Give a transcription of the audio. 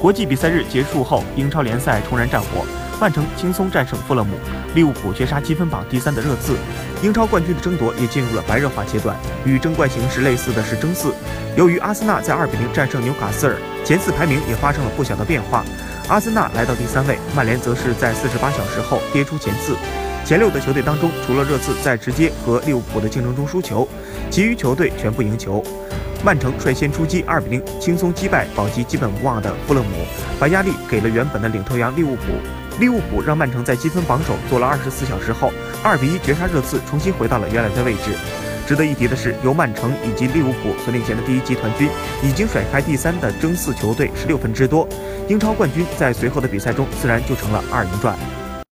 国际比赛日结束后，英超联赛重燃战火，曼城轻松战胜富勒姆，利物浦绝杀积分榜第三的热刺。英超冠军的争夺也进入了白热化阶段。与争冠形势类似的是争四，由于阿森纳在二比零战胜纽卡斯尔，前四排名也发生了不小的变化。阿森纳来到第三位，曼联则是在四十八小时后跌出前四。前六的球队当中，除了热刺在直接和利物浦的竞争中输球，其余球队全部赢球。曼城率先出击，二比零轻松击败保级基本无望的富勒姆，把压力给了原本的领头羊利物浦。利物浦让曼城在积分榜首坐了二十四小时后，二比一绝杀热刺，重新回到了原来的位置。值得一提的是，由曼城以及利物浦所领衔的第一集团军，已经甩开第三的争四球队十六分之多。英超冠军在随后的比赛中自然就成了二人转。